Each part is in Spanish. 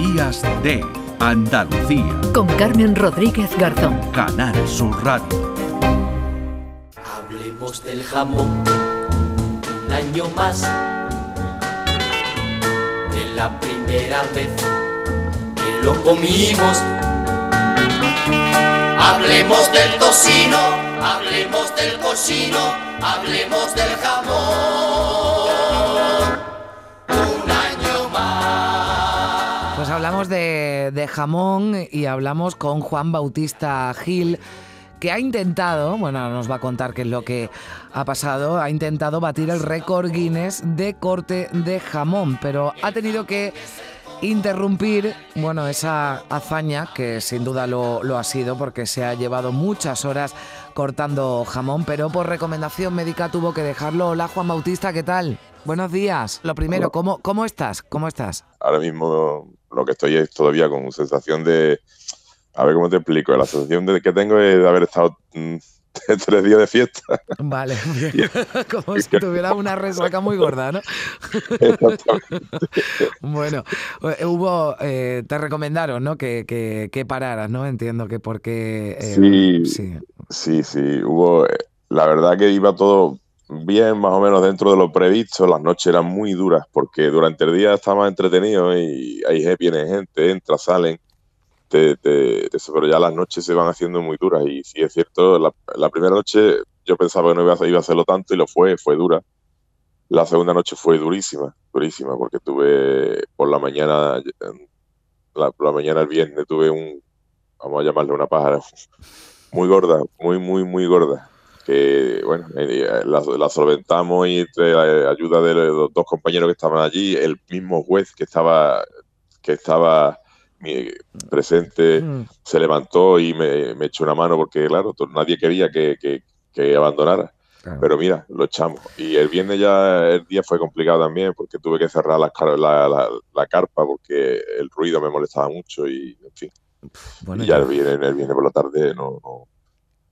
Días de Andalucía. Con Carmen Rodríguez Garzón. Canal Sur Radio. Hablemos del jamón un año más. De la primera vez que lo comimos. Hablemos del tocino, hablemos del cochino, hablemos del jamón. Hablamos de, de jamón y hablamos con Juan Bautista Gil, que ha intentado, bueno, nos va a contar qué es lo que ha pasado, ha intentado batir el récord Guinness de corte de jamón, pero ha tenido que interrumpir, bueno, esa hazaña que sin duda lo, lo ha sido porque se ha llevado muchas horas cortando jamón, pero por recomendación médica tuvo que dejarlo. Hola Juan Bautista, ¿qué tal? Buenos días. Lo primero. ¿cómo, cómo estás? ¿Cómo estás? ahora mismo lo que estoy es todavía con sensación de, a ver cómo te explico, la sensación de que tengo es de haber estado mm, tres días de fiesta. Vale, como si tuviera una resaca muy gorda, ¿no? Bueno, eh, hubo, eh, te recomendaron, ¿no? Que, que, que pararas, ¿no? Entiendo que porque... eh, Sí. sí. Sí, sí, hubo, la verdad que iba todo bien, más o menos dentro de lo previsto, las noches eran muy duras porque durante el día está más entretenido y ahí viene gente, entra, salen, te- te- te- pero ya las noches se van haciendo muy duras y sí es cierto, la, la primera noche yo pensaba que no iba a, hacerlo tanto y lo fue, fue dura. La segunda noche fue durísima, durísima, porque tuve por la mañana, eh, la, por la mañana el viernes tuve un, vamos a llamarle una pájara, muy gorda, muy, muy, muy gorda. Que bueno, eh, la, la solventamos y entre la ayuda de los dos compañeros que estaban allí, el mismo juez que estaba, que estaba presente Mm, se levantó y me, me echó una mano porque, claro, nadie quería que, que- que abandonara. claro. Pero mira, lo echamos. Y el viernes ya el día fue complicado también porque tuve que cerrar car- la, la- la carpa porque el ruido me molestaba mucho y, en fin. Bueno, y ya ya- el viernes, el viernes por la tarde no, no,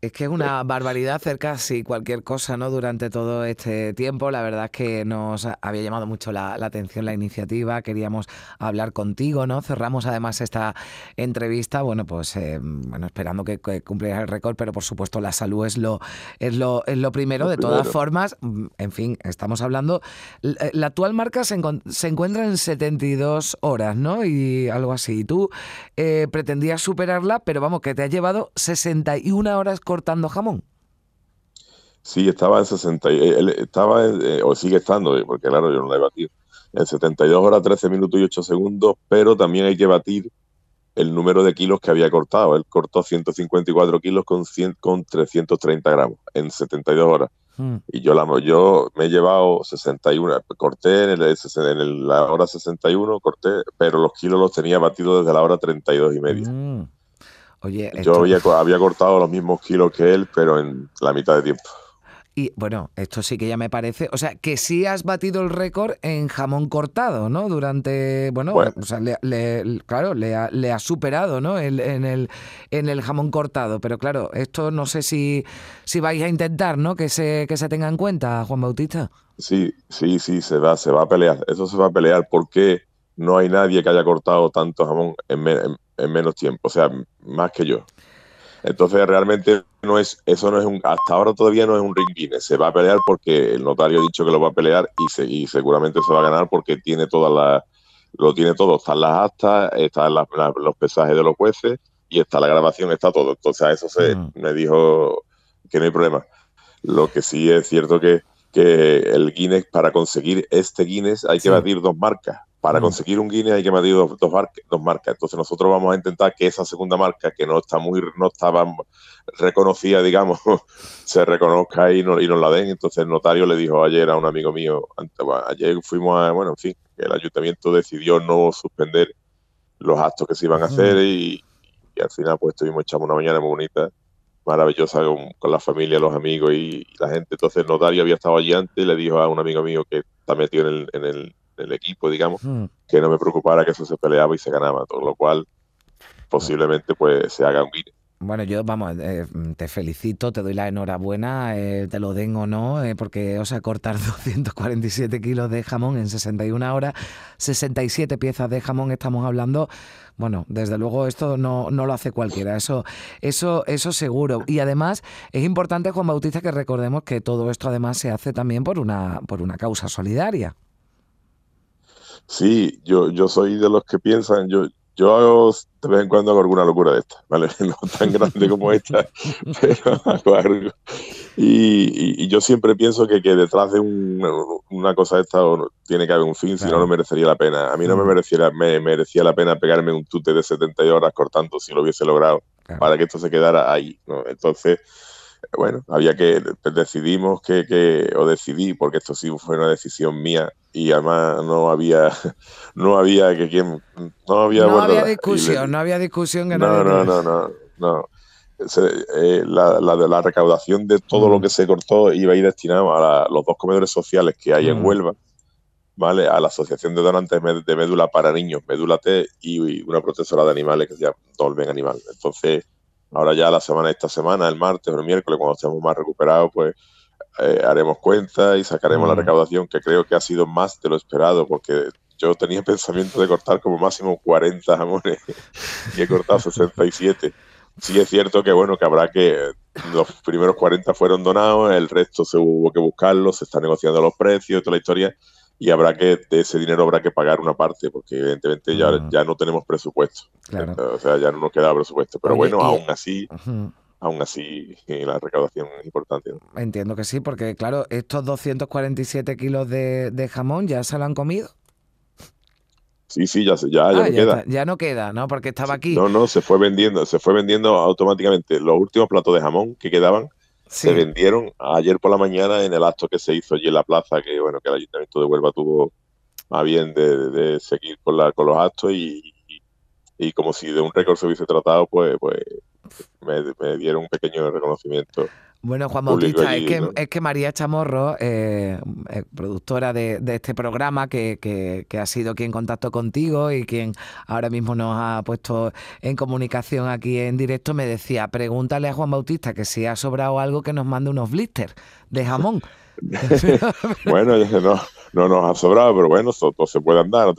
Es que es una barbaridad hacer casi cualquier cosa, ¿no? Durante todo este tiempo. La verdad es que nos había llamado mucho la, la atención la iniciativa. Queríamos hablar contigo, ¿no? Cerramos además esta entrevista, bueno, pues eh, bueno, esperando que, que cumplieras el récord, pero por supuesto la salud es lo, es lo, es lo primero. Lo de todas formas, mm, en fin, estamos hablando. eh, La actual marca se, encon- se encuentra en 72 horas, ¿no? Y algo así. Y tú eh, pretendías superarla, pero vamos, que te has llevado 61 horas cortando jamón. Sí, estaba en 60, y- él estaba, eh, o sigue estando, eh, porque claro, yo no la he batido, en 72 horas, 13 minutos y 8 segundos, pero también hay que batir el número de kilos que había cortado. Él cortó 154 kilos con, 100, con 330 gramos en 72 horas. Mm. Y yo, la, yo me he llevado 61, corté en, el, en el- la hora 61, corté, pero los kilos los tenía batidos desde la hora 32 y media. Mm. Oye, Yo había, co- había cortado los mismos kilos que él, pero en la mitad de tiempo. y bueno, esto sí que ya me parece, o sea, que sí has batido el récord en jamón cortado, ¿no? Durante, bueno, Bueno. o sea, le, le- claro, le ha, le ha superado, ¿no? El- en, el, en el jamón cortado, pero claro, esto no sé si, si vais a intentar, ¿no? Que se, que se tenga en cuenta, Juan Bautista. Sí, sí, sí, se va, se va a pelear. Eso se va a pelear porque no hay nadie que haya cortado tanto jamón en- en menos tiempo, o sea, más que yo. Entonces realmente no es, eso no es un, hasta ahora todavía no es un ring Guinness. Se va a pelear porque el notario ha dicho que lo va a pelear y, se- y seguramente se va a ganar porque tiene todas las, lo tiene todo. Están las actas, están las- las- los pesajes de los jueces y está la grabación, está todo. Entonces a eso se Mm. me dijo que no hay problema. Lo que sí es cierto que, que el Guinness, para conseguir este Guinness, hay que Sí. batir dos marcas. Para Mm. conseguir un Guinness hay que batir dos, dos, marca- dos marcas. Entonces nosotros vamos a intentar que esa segunda marca, que no está muy, no estaba reconocida, digamos, se reconozca y, no- y nos la den. Entonces el notario le dijo ayer a un amigo mío, ayer fuimos a, bueno, en fin, el ayuntamiento decidió no suspender los actos que se iban a hacer y, y al final pues estuvimos echando una mañana muy bonita maravillosa con, con la familia, los amigos y, y la gente. Entonces el notario había estado allí antes y le dijo a un amigo mío que está metido en el, en el, en el equipo, digamos, Mm. que no me preocupara que eso se peleaba y se ganaba, todo lo cual posiblemente pues se haga un Guinness. Bueno, yo, vamos, eh, te felicito, te doy la enhorabuena, eh, te lo den o no, eh, porque os a cortar 247 kilos de jamón en 61 horas, 67 piezas de jamón estamos hablando. Bueno, desde luego esto no, no lo hace cualquiera, eso, eso, eso seguro. Y además es importante, Juan Bautista, que recordemos que todo esto además se hace también por una, por una causa solidaria. Sí, yo, yo soy de los que piensan, yo, yo hago, de vez en cuando hago alguna locura de esta, ¿vale? No tan grande como esta, pero hago algo. Y, yo siempre pienso que, que detrás de una cosa de esta tiene que haber un fin, si no, no merecería la pena. A mí no me, mereciera, me merecía la pena pegarme un tute de 70 horas cortando si lo hubiese logrado, para que esto se quedara ahí, ¿no? Entonces bueno, había que, decidimos que, que, o decidí, porque esto sí fue una decisión mía y además no había, no había que quien, no había, no había discusión, no había discusión que no, no, no, no, no, eh, la, la, la, recaudación de todo lo mm. que se cortó iba a ir destinado a los dos comedores sociales que hay en mm. Huelva, ¿vale? A la Asociación de Donantes de Médula para Niños, Médula T, y una protectora de animales que se llama Dolmen Animal. Entonces, Ahora ya la semana, esta semana, el martes o el miércoles, cuando estemos más recuperados, pues eh, haremos cuenta y sacaremos la mm. recaudación, que creo que ha sido más de lo esperado, porque yo tenía pensamiento de cortar como máximo 40 jamones y he cortado 67. Sí es cierto que bueno, que habrá que los primeros 40 fueron donados, el resto se hubo que buscarlos, se están negociando los precios, toda la historia, y habrá que, de ese dinero habrá que pagar una parte, porque evidentemente ya, mm. ya no tenemos presupuesto. O sea, ya no nos queda presupuesto. Pero bueno, aún así, aún así la recaudación es importante. Entiendo que sí, porque claro, estos 247 kilos de, jamón ya se lo han comido. Sí, sí, ya, ya, ya, ah, no queda. ya no queda, ¿no? Porque estaba aquí. No, no, se fue vendiendo, se fue vendiendo automáticamente. Los últimos platos de jamón que quedaban se vendieron ayer por la mañana en el acto que se hizo allí en la plaza, que bueno, que el Ayuntamiento de Huelva tuvo a bien de, seguir con, la, con los actos y, y, como si de un récord se hubiese tratado, pues, pues me, dieron un pequeño reconocimiento. Bueno, Juan Bautista, es, que, es que María Chamorro, eh, eh, productora de, este programa, que, que, ha sido quien contactó contigo y quien ahora mismo nos ha puesto en comunicación aquí en directo, me decía, pregúntale a Juan Bautista que si ha sobrado algo que nos mande unos blisters de jamón. bueno, no, no nos ha sobrado, pero bueno, todo, se puede andar.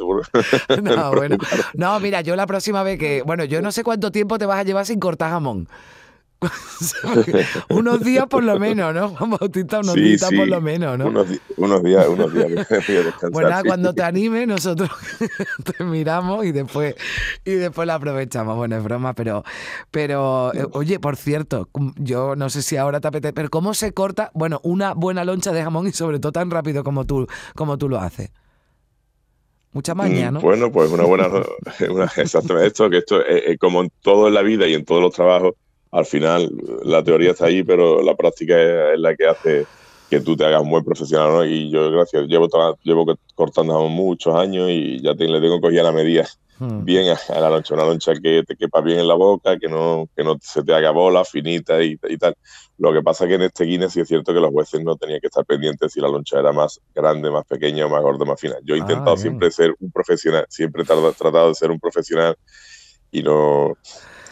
No, bueno. no, mira, yo la próxima vez que, bueno, yo no sé cuánto tiempo te vas a llevar sin cortar jamón. unos días por lo menos, ¿no? Juan Bautista, unos días por lo menos, ¿no? Unos, días, unos días. bueno, cuando te anime, nosotros te miramos y después, y después la aprovechamos. Bueno, es broma, pero, pero eh, oye, por cierto, yo no sé si ahora te apetece, pero ¿cómo se corta? Bueno, una buena loncha de jamón y sobre todo tan rápido como tú, como tú lo haces. Mucha maña, mm, ¿no? Bueno, pues una buena, exactamente esto, que esto es, como en todo en la vida y en todos los trabajos, al final la teoría está ahí, pero la práctica es, la que hace que tú te hagas un buen profesional, ¿no? Y yo, gracias, llevo, llevo cortando muchos años y ya te, le tengo cogida la medida hmm. bien a, la loncha, una loncha que te quepa bien en la boca, que no, que no se te haga bola, finita y, tal. Lo que pasa es que en este Guinness sí es cierto que los jueces no tenían que estar pendientes si la loncha era más grande, más pequeña, más gorda, más fina. Yo he ah, intentado siempre ser un profesional, siempre he tratado de ser un profesional y no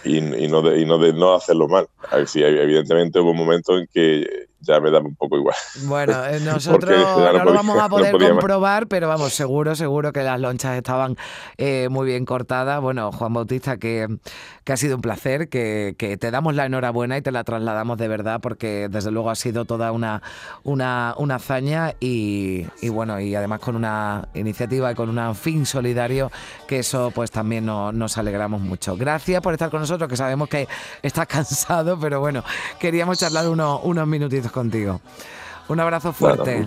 y, no de, y no de no hacerlo mal. Ver, si evidentemente hubo un momento en que ya me da un poco igual. Bueno, eh, nosotros no, lo vamos a poder comprobar, pero vamos, seguro, seguro que las lonchas estaban eh, muy bien cortadas. Bueno, Juan Bautista, que, que ha sido un placer, que, que, te damos la enhorabuena y te la trasladamos de verdad, porque desde luego ha sido toda una, una, una hazaña y, y, bueno, y además con una iniciativa y con un fin solidario, que eso pues también nos alegramos mucho. Gracias por estar con nosotros, que sabemos que estás cansado, pero bueno, queríamos charlar unos, unos minutitos contigo. Un abrazo fuerte.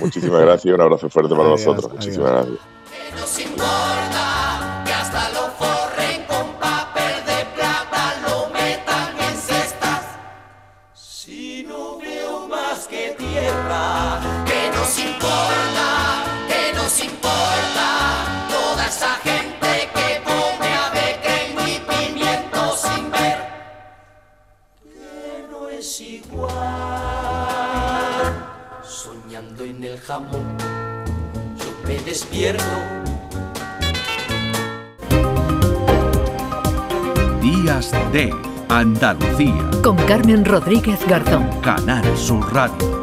muchísimas gracias y un abrazo fuerte para nosotros. Muchísimas gracias. Jamón, yo me despierto. Días de Andalucía. Con Carmen Rodríguez Garzón. Canal Sur Radio.